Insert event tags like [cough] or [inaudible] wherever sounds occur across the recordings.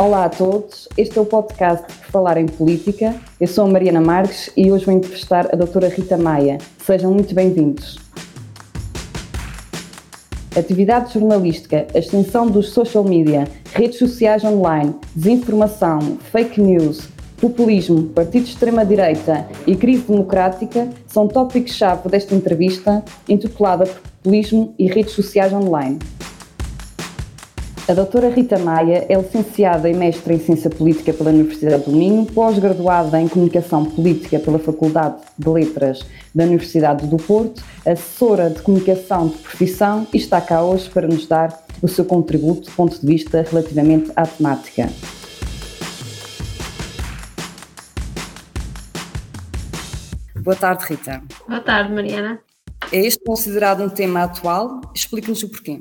Olá a todos, este é o podcast por falar em política. Eu sou a Mariana Marques e hoje vou entrevistar a doutora Rita Maia. Sejam muito bem-vindos. Atividade jornalística, extensão dos social media, redes sociais online, desinformação, fake news, populismo, partido de extrema-direita e crise democrática são tópicos-chave desta entrevista intitulada Populismo e redes sociais online. A doutora Rita Maia é licenciada e mestre em Ciência Política pela Universidade do Minho, pós-graduada em Comunicação Política pela Faculdade de Letras da Universidade do Porto, assessora de Comunicação de Profissão e está cá hoje para nos dar o seu contributo do ponto de vista relativamente à temática. Boa tarde, Rita. Boa tarde, Mariana. É este considerado um tema atual? Explique-nos o porquê.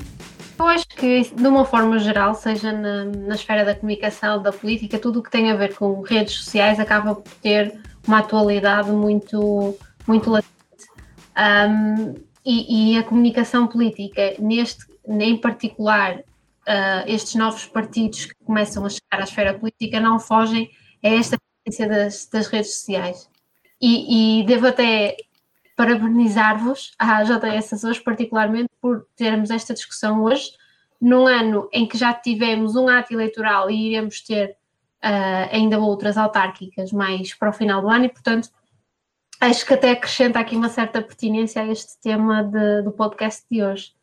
Eu acho que, de uma forma geral, seja na, na esfera da comunicação, da política, tudo o que tem a ver com redes sociais acaba por ter uma atualidade muito, muito latente. Um, e, e, a comunicação política, neste, em particular, uh, estes novos partidos que começam a chegar à esfera política, não fogem a esta tendência das, das redes sociais. E, e devo até parabenizar-vos, à JS Açores particularmente, por termos esta discussão hoje, num ano em que já tivemos um ato eleitoral e iremos ter uh, ainda outras autárquicas mais para o final do ano, e portanto acho que até acrescenta aqui uma certa pertinência a este tema de, do podcast de hoje.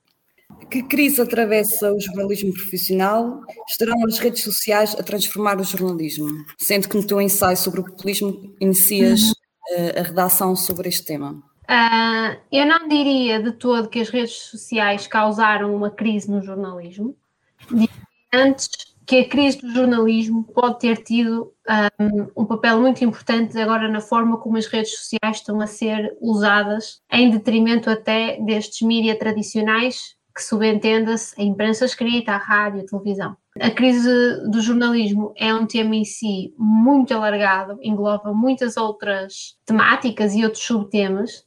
Que crise atravessa o jornalismo profissional? Estarão as redes sociais a transformar o jornalismo? Sendo que no teu ensaio sobre o populismo inicias uhum. uh, a redação sobre este tema. Uh, eu não diria de todo que as redes sociais causaram uma crise no jornalismo. Antes que a crise do jornalismo pode ter tido um, um, papel muito importante agora na forma como as redes sociais estão a ser usadas, em detrimento até destes mídias tradicionais, que subentenda-se a imprensa escrita, a rádio, a televisão. A crise do jornalismo é um tema em si muito alargado, engloba muitas outras temáticas e outros subtemas,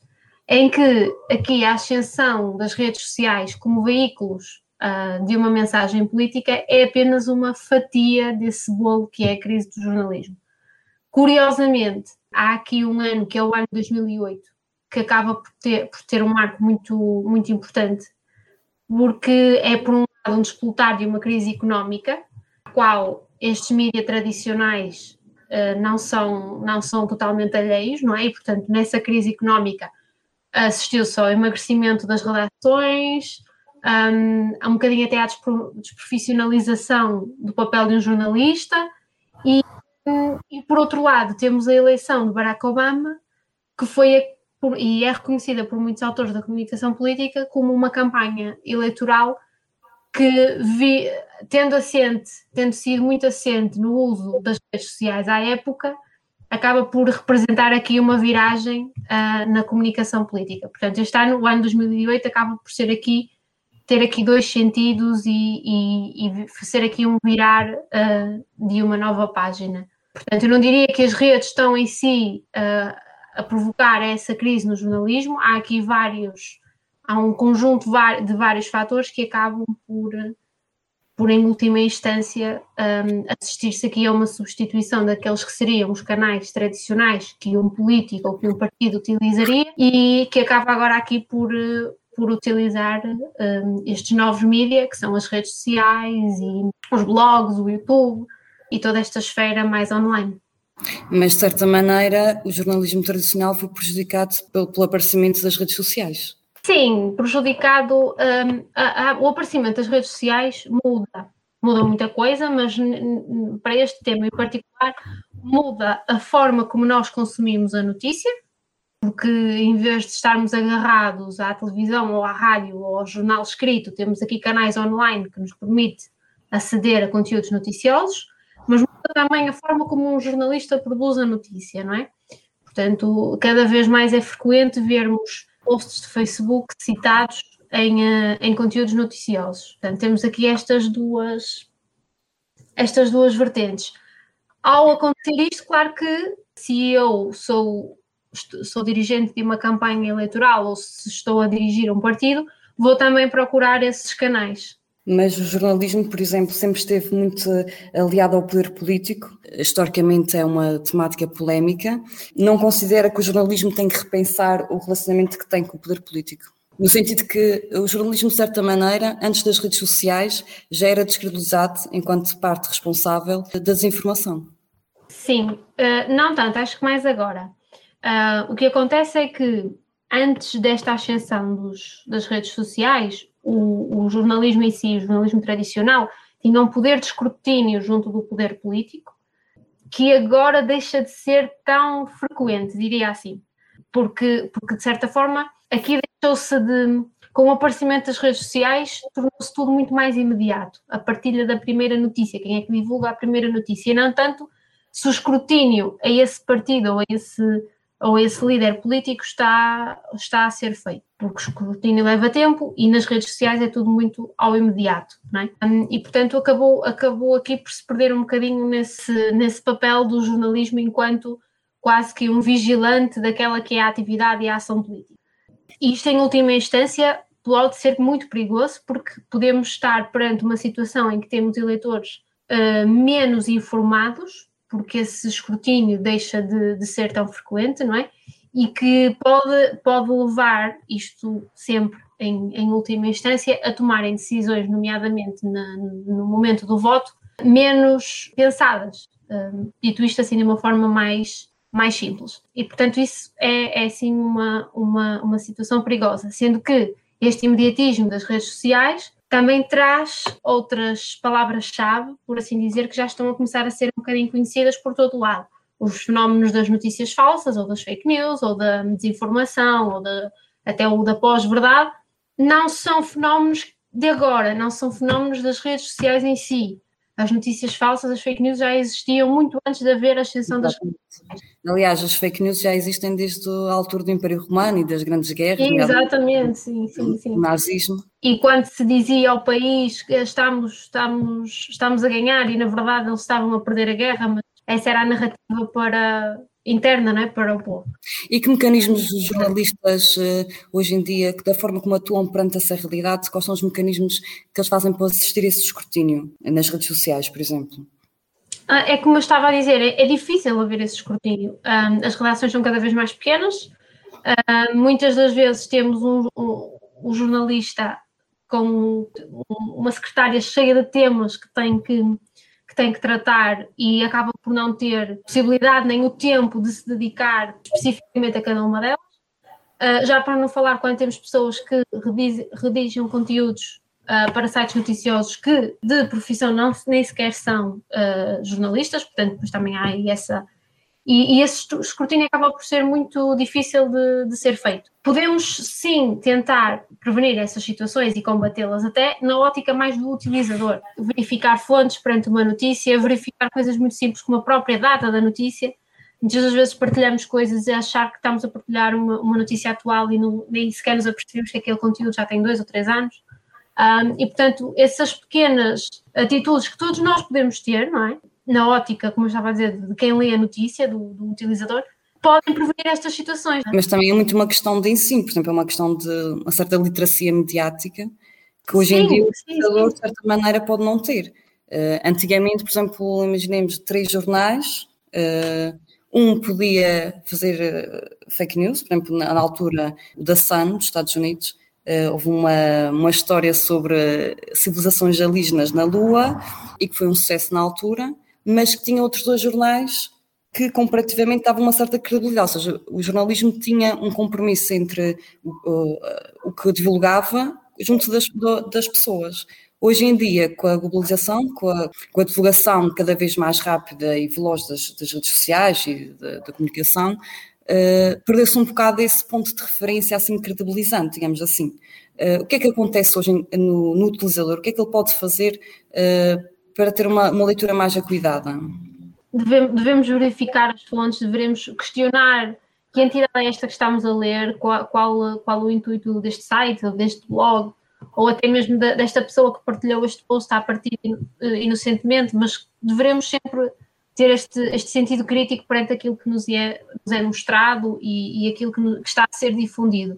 em que aqui a ascensão das redes sociais como veículos uh, de uma mensagem política é apenas uma fatia desse bolo que é a crise do jornalismo. Curiosamente, há aqui um ano, que é o ano de 2008, que acaba por ter, por ter um marco muito, muito importante, porque é, por um lado, um despoltar de uma crise económica, a qual estes mídias tradicionais uh, não, são, não são totalmente alheios, não é? E, portanto, nessa crise económica, assistiu-se ao emagrecimento das redações, um, um bocadinho até à desprofissionalização do papel de um jornalista, e, e por outro lado temos a eleição de Barack Obama, que foi a, por, e é reconhecida por muitos autores da comunicação política como uma campanha eleitoral que vi, tendo assente, tendo sido muito assente no uso das redes sociais à época, acaba por representar aqui uma viragem uh, na comunicação política. Portanto, este ano, o ano 2008, acaba por ser aqui, ter aqui dois sentidos e, e, e ser aqui um virar uh, de uma nova página. Portanto, eu não diria que as redes estão em si uh, a provocar essa crise no jornalismo, há aqui vários, há um conjunto de vários fatores que acabam por por em última instância um, assistir-se aqui a uma substituição daqueles que seriam os canais tradicionais que um político ou que um partido utilizaria e que acaba agora aqui por, por utilizar um, estes novos mídias, que são as redes sociais e os blogs, o YouTube e toda esta esfera mais online. Mas, de certa maneira, o jornalismo tradicional foi prejudicado pelo, pelo aparecimento das redes sociais. Sim, prejudicado. Um, a, a, o aparecimento das redes sociais muda, muda muita coisa, mas para este tema em particular, muda a forma como nós consumimos a notícia, porque em vez de estarmos agarrados à televisão ou à rádio ou ao jornal escrito, temos aqui canais online que nos permite aceder a conteúdos noticiosos, mas muda também a forma como um jornalista produz a notícia, não é? Portanto, cada vez mais é frequente vermos posts de Facebook citados em, uh, em conteúdos noticiosos. Portanto, temos aqui estas duas, estas duas vertentes. Ao acontecer isto, claro que se eu sou, sou dirigente de uma campanha eleitoral ou se estou a dirigir um partido, vou também procurar esses canais. Mas o jornalismo, por exemplo, sempre esteve muito aliado ao poder político. Historicamente é uma temática polémica. Não considera que o jornalismo tem que repensar o relacionamento que tem com o poder político? No sentido que o jornalismo, de certa maneira, antes das redes sociais, já era descredibilizado enquanto parte responsável da desinformação. Sim, uh, não tanto, acho que mais agora. Uh, o que acontece é que antes desta ascensão dos, das redes sociais, o, o, jornalismo em si, o jornalismo tradicional, tinha um poder de escrutínio junto do poder político, que agora deixa de ser tão frequente, diria assim. Porque, porque de certa forma, aqui deixou-se de. Com o aparecimento das redes sociais, tornou-se tudo muito mais imediato. A partilha da primeira notícia, quem é que divulga a primeira notícia, e não tanto se o escrutínio a esse partido ou a esse ou esse líder político está, está a ser feito, porque o escrutínio leva tempo e nas redes sociais é tudo muito ao imediato, não é? Hum, e portanto acabou, acabou aqui por se perder um bocadinho nesse, nesse papel do jornalismo enquanto quase que um vigilante daquela que é a atividade e a ação política. E isto, em última instância, pode ser muito perigoso, porque podemos estar perante uma situação em que temos eleitores uh, menos informados porque esse escrutínio deixa de, de, ser tão frequente, não é? E que pode, pode levar, isto sempre em, em última instância, a tomarem decisões, nomeadamente na, no momento do voto, menos pensadas. Um, dito isto assim de uma forma mais, mais simples. E, portanto, isso é, é uma, uma, uma situação perigosa, sendo que este imediatismo das redes sociais também traz outras palavras-chave, por assim dizer, que já estão a começar a ser um bocadinho conhecidas por todo o lado. Os fenómenos das notícias falsas, ou das fake news, ou da desinformação, ou de, até o da pós-verdade, não são fenómenos de agora, não são fenómenos das redes sociais em si as notícias falsas, as fake news já existiam muito antes de haver a ascensão das Aliás, as fake news já existem desde a altura do Império Romano e das grandes guerras. Exatamente, sim, sim, sim. Nazismo. E quando se dizia ao país que estamos, estamos, estamos a ganhar e na verdade eles estavam a perder a guerra, mas essa era a narrativa para interna não é, para o povo. E que mecanismos os jornalistas eh, hoje em dia, que da forma como atuam perante essa realidade, quais são os mecanismos que eles fazem para assistir a esse escrutínio nas redes sociais, por exemplo? Ah, é como eu estava a dizer, é, é difícil haver esse escrutínio. as redações são cada vez mais pequenas, muitas das vezes temos um, um, um jornalista com uma secretária cheia de temas que tem que tem que tratar e acaba por não ter possibilidade nem o tempo de se dedicar especificamente a cada uma delas. Uh, já para não falar quando temos pessoas que redigem conteúdos uh, para sites noticiosos que de profissão não, nem sequer são uh, jornalistas, portanto, depois também há aí essa e, e, esse escrutínio acaba por ser muito difícil de, de, ser feito. Podemos sim tentar prevenir essas situações e combatê-las até na ótica mais do utilizador. Verificar fontes perante uma notícia, verificar coisas muito simples como a própria data da notícia. Muitas das vezes partilhamos coisas e achar que estamos a partilhar uma, uma notícia atual e não, nem sequer nos apercebemos que aquele conteúdo já tem dois ou três anos. Um, e, portanto, essas pequenas atitudes que todos nós podemos ter, não é? Na ótica, como eu estava a dizer, de quem lê a notícia, do, do utilizador, podem prevenir estas situações. Mas também é muito uma questão de ensino, por exemplo, é uma questão de uma certa literacia mediática que hoje sim, em dia o utilizador, de certa maneira, pode não ter. Uh, antigamente, por exemplo, imaginemos três jornais, uh, um podia fazer uh, fake news, por exemplo, na, na, altura da Sun, dos Estados Unidos, houve uma, uma história sobre civilizações alienígenas na Lua e que foi um sucesso na altura mas que tinha outros dois jornais que comparativamente davam uma certa credibilidade, ou seja, o jornalismo tinha um compromisso entre o, o, o que divulgava junto das, das pessoas. Hoje em dia, com a globalização, com a, com a divulgação cada vez mais rápida e veloz das, das redes sociais e da, da comunicação, uh, perdeu-se um bocado esse ponto de referência assim credibilizante, digamos assim. Uh, o que é que acontece hoje no, no, utilizador? O que é que ele pode fazer uh, para ter uma, uma leitura mais acuidada? Devemos, devemos verificar as fontes, devemos questionar que entidade é esta que estamos a ler, qual, qual, qual o intuito deste site, deste blog, ou até mesmo desta pessoa que partilhou este post a partir eh, inocentemente, mas devemos sempre ter este, este sentido crítico perante aquilo que nos é, nos é mostrado e, e aquilo que, que, está a ser difundido.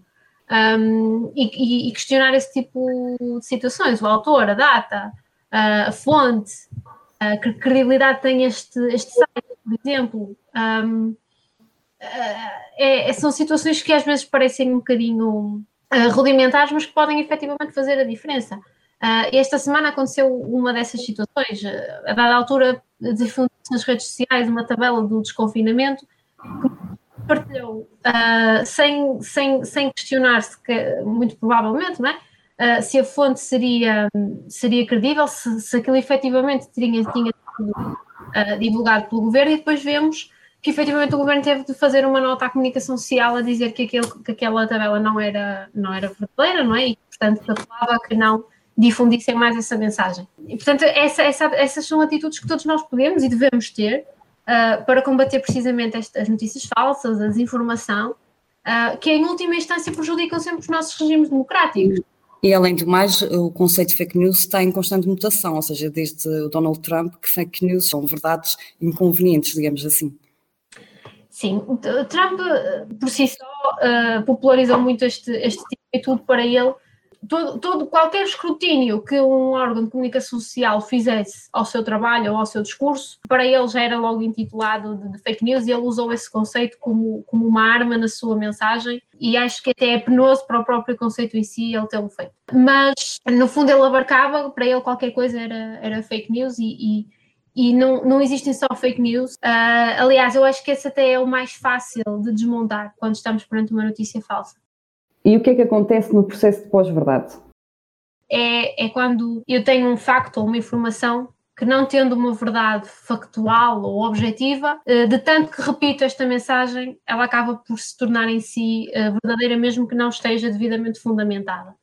um, e, e, questionar esse tipo de situações, o autor, a data, a fonte, que credibilidade tem este, este site, por exemplo. Um, é, é, são situações que às vezes parecem um bocadinho uh, rudimentares, mas que podem efetivamente fazer a diferença. Uh, esta semana aconteceu uma dessas situações. A dada altura, difundiu-se nas redes sociais uma tabela do desconfinamento que partilhou uh, sem, sem, sem questionar-se, muito provavelmente, não é? Uh, se a fonte seria, seria credível, se, se aquilo efetivamente tinha, tinha sido uh, divulgado pelo governo, e depois vemos que efetivamente o governo teve de fazer uma nota à comunicação social a dizer que, aquele, que aquela tabela não era, não era verdadeira, não é? E, portanto, apelava que não difundissem mais essa mensagem. E, portanto, essa, essa, essas são atitudes que todos nós podemos e devemos ter uh, para combater precisamente estas notícias falsas, a desinformação, uh, que em última instância prejudicam sempre os nossos regimes democráticos. E além do mais, o conceito de fake news está em constante mutação, ou seja, desde o Donald Trump, que fake news são verdades inconvenientes, digamos assim. Sim, Trump por si só uh, popularizou muito este, este tipo de tudo para ele todo, todo, qualquer escrutínio que um órgão de comunicação social fizesse ao seu trabalho ou ao seu discurso, para ele já era logo intitulado de, de, fake news e ele usou esse conceito como, como uma arma na sua mensagem e acho que até é penoso para o próprio conceito em si ele tê-lo feito. Mas, no fundo, ele abarcava, para ele qualquer coisa era, era fake news e, e e não, não existem só fake news. Uh, aliás, eu acho que esse até é o mais fácil de desmontar quando estamos perante uma notícia falsa. E o que é que acontece no processo de pós-verdade? É, é quando eu tenho um facto ou uma informação que não tendo uma verdade factual ou objetiva, eh, de tanto que repito esta mensagem, ela acaba por se tornar em si eh, verdadeira mesmo que não esteja devidamente fundamentada.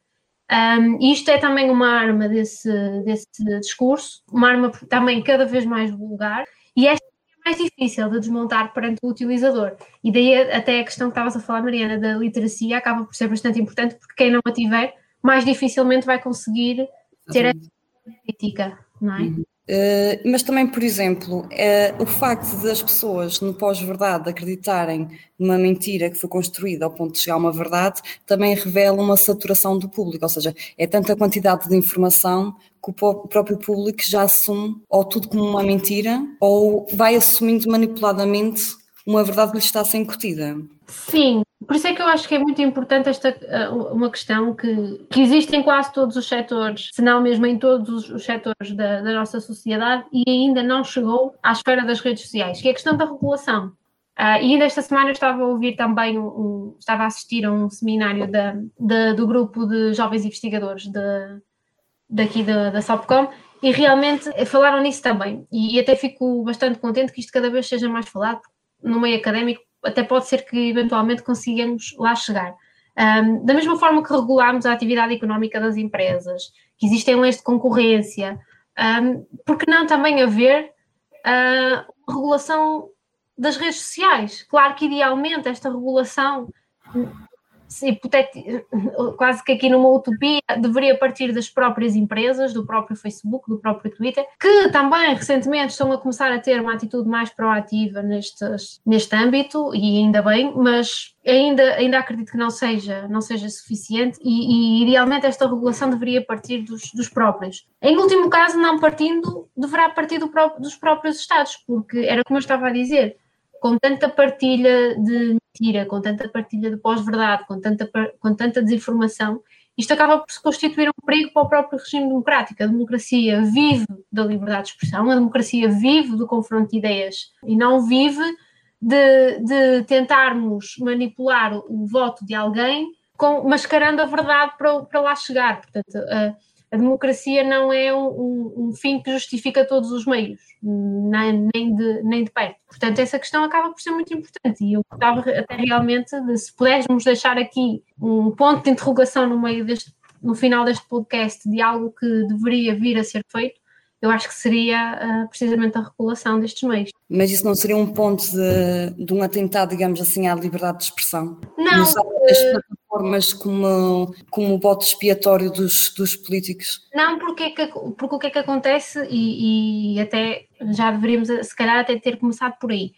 Um, isto é também uma arma desse, desse discurso, uma arma também cada vez mais vulgar, e esta mais difícil de desmontar perante o utilizador. E daí até a questão que estavas a falar, Mariana, da literacia acaba por ser bastante importante, porque quem não a tiver, mais dificilmente vai conseguir ter a crítica, não é? Uhum. Uh, mas também, por exemplo, uh, o facto das pessoas no pós-verdade acreditarem numa mentira que foi construída ao ponto de chegar a uma verdade também revela uma saturação do público, ou seja, é tanta quantidade de informação que o próprio público já assume ou tudo como uma mentira ou vai assumindo manipuladamente uma verdade que lhe está a ser incutida. Sim, por isso é que eu acho que é muito importante esta eh, uma questão que, que existe em quase todos os setores, se não mesmo em todos os setores da, da nossa sociedade e ainda não chegou à esfera das redes sociais, que é a questão da regulação. Uh, e ainda esta semana eu estava a ouvir também, um, estava a assistir a um seminário do grupo de jovens investigadores de, daqui da, da Sopcom e realmente falaram nisso também. E, e até fico bastante contente que isto cada vez seja mais falado no meio académico, até pode ser que eventualmente consigamos lá chegar. Um, da mesma forma que regulamos a atividade económica das empresas, que existem leis de concorrência, um, por que não também haver uh, regulação das redes sociais? Claro que idealmente esta regulação quase que aqui numa utopia, deveria partir das próprias empresas, do próprio Facebook, do próprio Twitter, que também recentemente estão a começar a ter uma atitude mais proativa nestes, neste âmbito, e ainda bem, mas ainda, ainda acredito que não seja, não seja suficiente e, e idealmente esta regulação deveria partir dos, dos, próprios. Em último caso, não partindo, deverá partir do dos próprios Estados, porque era como eu estava a dizer, com tanta partilha de mentira, com tanta partilha de pós-verdade, com tanta, com tanta desinformação, isto acaba por se constituir um perigo para o próprio regime democrático. A democracia vive da liberdade de expressão, a democracia vive do confronto de ideias e não vive de, de tentarmos manipular o voto de alguém com, mascarando a verdade para, para lá chegar. Portanto, uh, a democracia não é um, um, fim que justifica todos os meios, nem, nem, de, nem de perto. Portanto, essa questão acaba por ser muito importante e eu gostava até realmente de, se pudéssemos deixar aqui um ponto de interrogação no meio deste, no final deste podcast de algo que deveria vir a ser feito, eu acho que seria uh, precisamente a regulação destes meios. Mas isso não seria um ponto de, de um atentado, digamos assim, à liberdade de expressão? Não. Usar as plataformas como, como o bote expiatório dos, dos políticos? Não, porque, que, porque o que é que acontece, e, e até já deveríamos, se calhar, até ter começado por aí.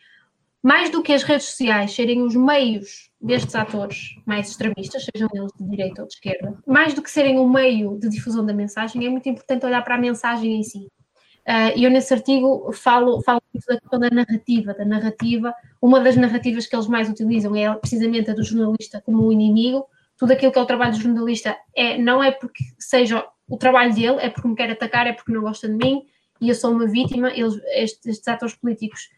mais do que as redes sociais serem os meios destes atores mais extremistas, sejam eles de direita ou de esquerda, mais do que serem um meio de difusão da mensagem, é muito importante olhar para a mensagem em si. Uh, e eu nesse artigo falo, falo muito da questão da narrativa, da narrativa. Uma das narrativas que eles mais utilizam é precisamente a do jornalista como o inimigo. Tudo aquilo que é o trabalho do jornalista é, não é porque seja o trabalho dele, é porque me quer atacar, é porque não gosta de mim e eu sou uma vítima. Eles, estes, estes atores políticos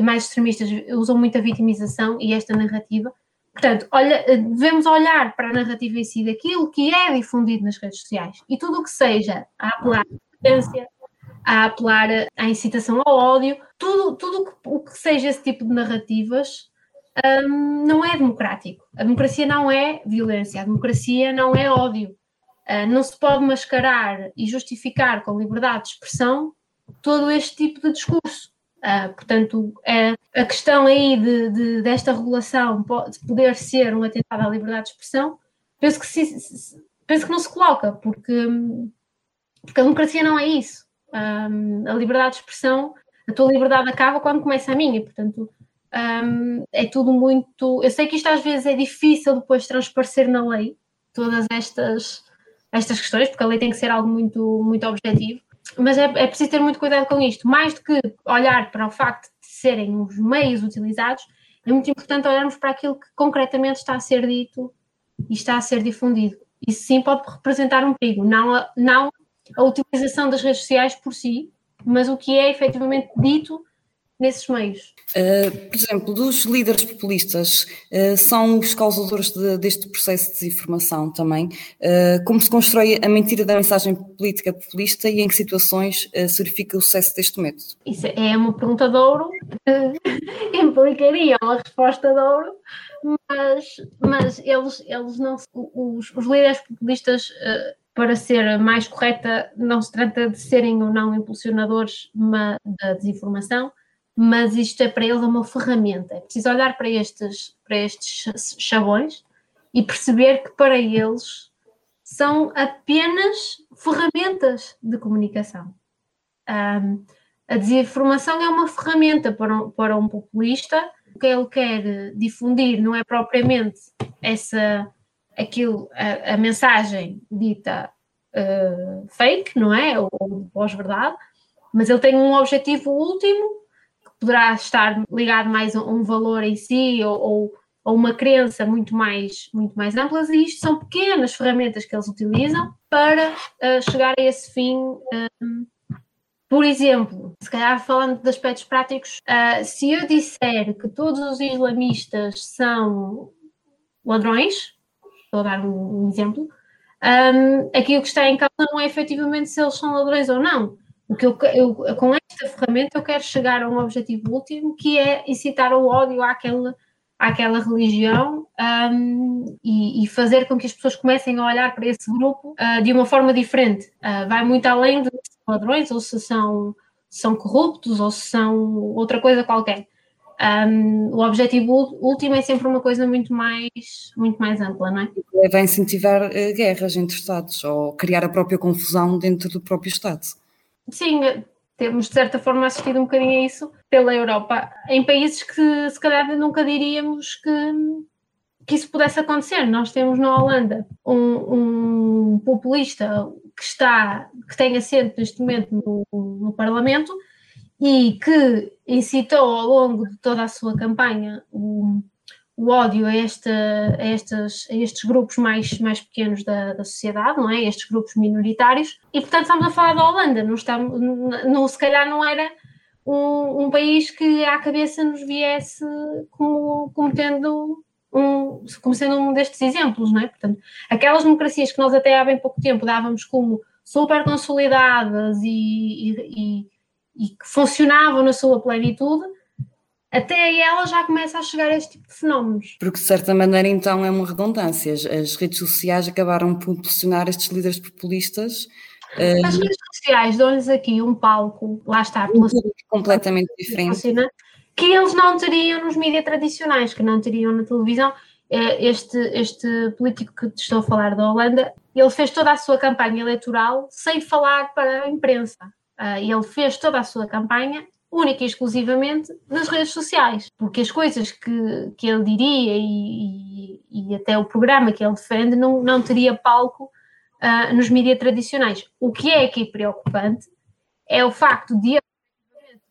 mais extremistas usam muito a vitimização e esta narrativa. Portanto, olha, devemos olhar para a narrativa em si daquilo que é difundido nas redes sociais e tudo o que seja a apelar à violência, a apelar à incitação ao ódio, tudo, tudo o que seja esse tipo de narrativas um, não é democrático. A democracia não é violência, a democracia não é ódio. Uh, não se pode mascarar e justificar com liberdade de expressão todo este tipo de discurso. Uh, portanto, é, a questão aí de, de, desta regulação pode, de poder ser um atentado à liberdade de expressão, penso que, se, se, penso que não se coloca, porque, porque a democracia não é isso. Um, a liberdade de expressão, a tua liberdade acaba quando começa a minha, portanto, um, é tudo muito. Eu sei que isto às vezes é difícil depois transparecer na lei, todas estas, estas questões, porque a lei tem que ser algo muito, muito objetivo mas é, é preciso ter muito cuidado com isto. Mais do que olhar para o facto de serem os meios utilizados, é muito importante olharmos para aquilo que concretamente está a ser dito e está a ser difundido. Isso sim pode representar um perigo, não a, não a utilização das redes sociais por si, mas o que é efetivamente dito nesses meios? Uh, por exemplo, dos líderes populistas, uh, são os causadores de, deste processo de desinformação também. Uh, como se constrói a mentira da mensagem política populista e em que situações se verifica o sucesso deste método? Isso é uma pergunta de ouro, [laughs] implicaria uma resposta de ouro, mas, mas eles, eles não, os, os líderes populistas para ser mais correta, não se trata de serem ou não impulsionadores da desinformação, mas isto é para eles uma ferramenta. É preciso olhar para estes, para estes chavões e perceber que para eles são apenas ferramentas de comunicação. Um, a desinformação é uma ferramenta para um, para um populista. O que ele quer difundir não é propriamente essa, aquilo, a, a mensagem dita uh, fake, não é? Ou pós-verdade, mas ele tem um objetivo último poderá estar ligado mais a um valor em si ou, ou, ou uma crença muito mais, muito mais ampla, e isto são pequenas ferramentas que eles utilizam para uh, chegar a esse fim. Um, por exemplo, se calhar falando de aspectos práticos, uh, se eu disser que todos os islamistas são ladrões, vou a dar um, um exemplo, um, aqui o que está em causa não é efetivamente se eles são ladrões ou não, o que eu, eu, com esta ferramenta eu quero chegar a um objetivo último que é incitar o ódio àquela, àquela religião um, e, e, fazer com que as pessoas comecem a olhar para esse grupo uh, de uma forma diferente. Uh, vai muito além de padrões, ou se são, são corruptos, ou se são outra coisa qualquer. Um, o objetivo último é sempre uma coisa muito mais, muito mais ampla, não é? Vai incentivar uh, guerras entre Estados ou criar a própria confusão dentro do próprio Estado sim, temos de certa forma assistido um bocadinho a isso pela Europa, em países que se calhar nunca diríamos que, que isso pudesse acontecer. Nós temos na Holanda um, um populista que está, que tem assento neste momento no, no Parlamento e que incitou ao longo de toda a sua campanha o, o ódio a, a, estas, a estes grupos mais, mais pequenos da, da sociedade, não é? Estes grupos minoritários. E, portanto, estamos a falar da Holanda, não, estamos, não, se calhar não era um, um país que à cabeça nos viesse como, como tendo um, como sendo um destes exemplos, não é? Portanto, aquelas democracias que nós até há bem pouco tempo dávamos como super consolidadas e, e, e, e que funcionavam na sua plenitude, até aí ela já começa a chegar a este tipo de fenómenos. Porque de certa maneira então é uma redundância, as, redes sociais acabaram por impulsionar estes líderes populistas. Eh, as redes sociais dão-lhes aqui um palco, lá está, um completamente diferente. Que eles não teriam nos mídias tradicionais, que não teriam na televisão. Eh, este, este político que te estou a falar da Holanda, ele fez toda a sua campanha eleitoral sem falar para a imprensa. Eh, ele fez toda a sua campanha única e exclusivamente nas redes sociais, porque as coisas que, que ele diria e, e, até o programa que ele defende não, não teria palco uh, nos mídias tradicionais. O que é aqui preocupante é o facto de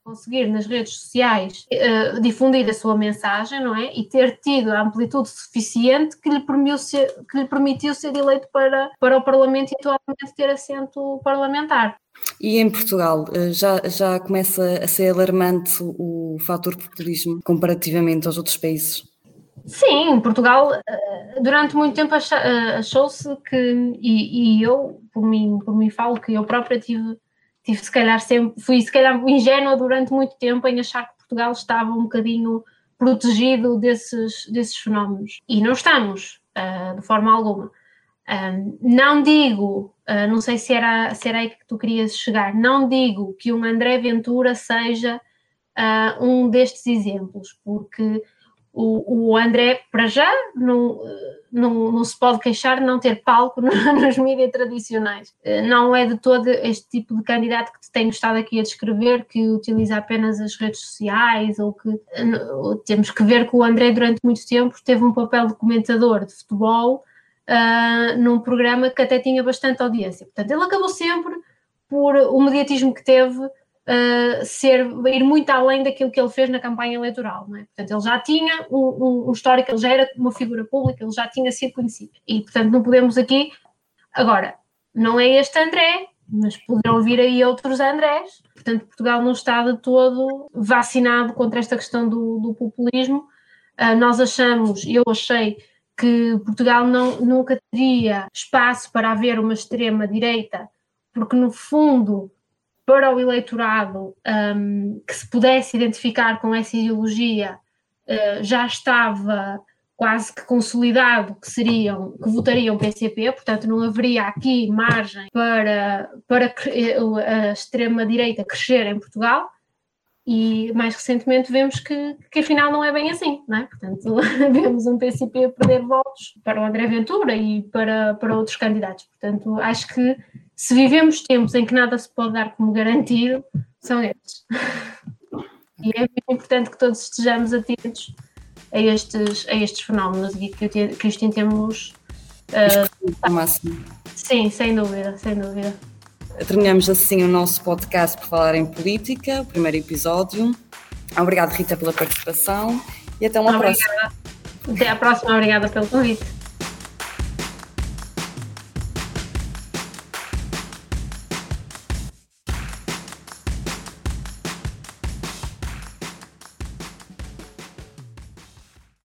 conseguir nas redes sociais uh, difundir a sua mensagem, não é? E ter tido a amplitude suficiente que lhe permitiu ser, que lhe permitiu ser eleito para, para o Parlamento e atualmente ter assento parlamentar. E em Portugal eh, já, já começa a ser alarmante o fator populismo comparativamente aos outros países? Sim, Portugal eh, durante muito tempo achou-se que, e, e, eu por mim, por mim falo que eu própria tive tive se calhar sempre, fui se calhar ingênua durante muito tempo em achar que Portugal estava um bocadinho protegido desses, desses fenómenos. E não estamos, de forma alguma. Não digo, uh, não sei se era, se era aí que tu querias chegar, não digo que um André Ventura seja uh, um destes exemplos, porque o, o André, para já, não, não, não se pode queixar de não ter palco [laughs] nos mídias tradicionais. Eh, não é de todo este tipo de candidato que te tenho estado aqui a descrever, que utiliza apenas as redes sociais, ou que temos que ver que o André, durante muito tempo, teve um papel de comentador de futebol uh, num programa que até tinha bastante audiência. Portanto, ele acabou sempre por o mediatismo que teve uh, ser, ir muito além daquilo que ele fez na campanha eleitoral. É? Portanto, ele já tinha um, um, histórico, ele já era uma figura pública, ele já tinha sido conhecido. E, portanto, não podemos aqui. Agora, não é este André, mas poderão vir aí outros Andrés. Portanto, Portugal não está de todo vacinado contra esta questão do, do populismo. Uh, nós achamos, eu achei, que Portugal não, nunca teria espaço para haver uma extrema-direita, porque no fundo para o eleitorado um, que se pudesse identificar com essa ideologia uh, já estava quase que consolidado que seriam, que votariam PCP, portanto não haveria aqui margem para, para a extrema-direita crescer em Portugal e mais recentemente vemos que, que afinal não é bem assim, não é? Portanto, [laughs] vemos um PCP perder votos para o André Ventura e para, para outros candidatos. Portanto, acho que se vivemos tempos em que nada se pode dar como garantido, são estes. E é muito importante que todos estejamos atentos a estes, a estes fenómenos e que, que os tentemos. Uh, sim, sem dúvida, sem dúvida. Terminamos assim o nosso podcast por falar em política, o primeiro episódio. Obrigada, Rita, pela participação e até uma Obrigada. próxima. Até à próxima, obrigada pelo convite.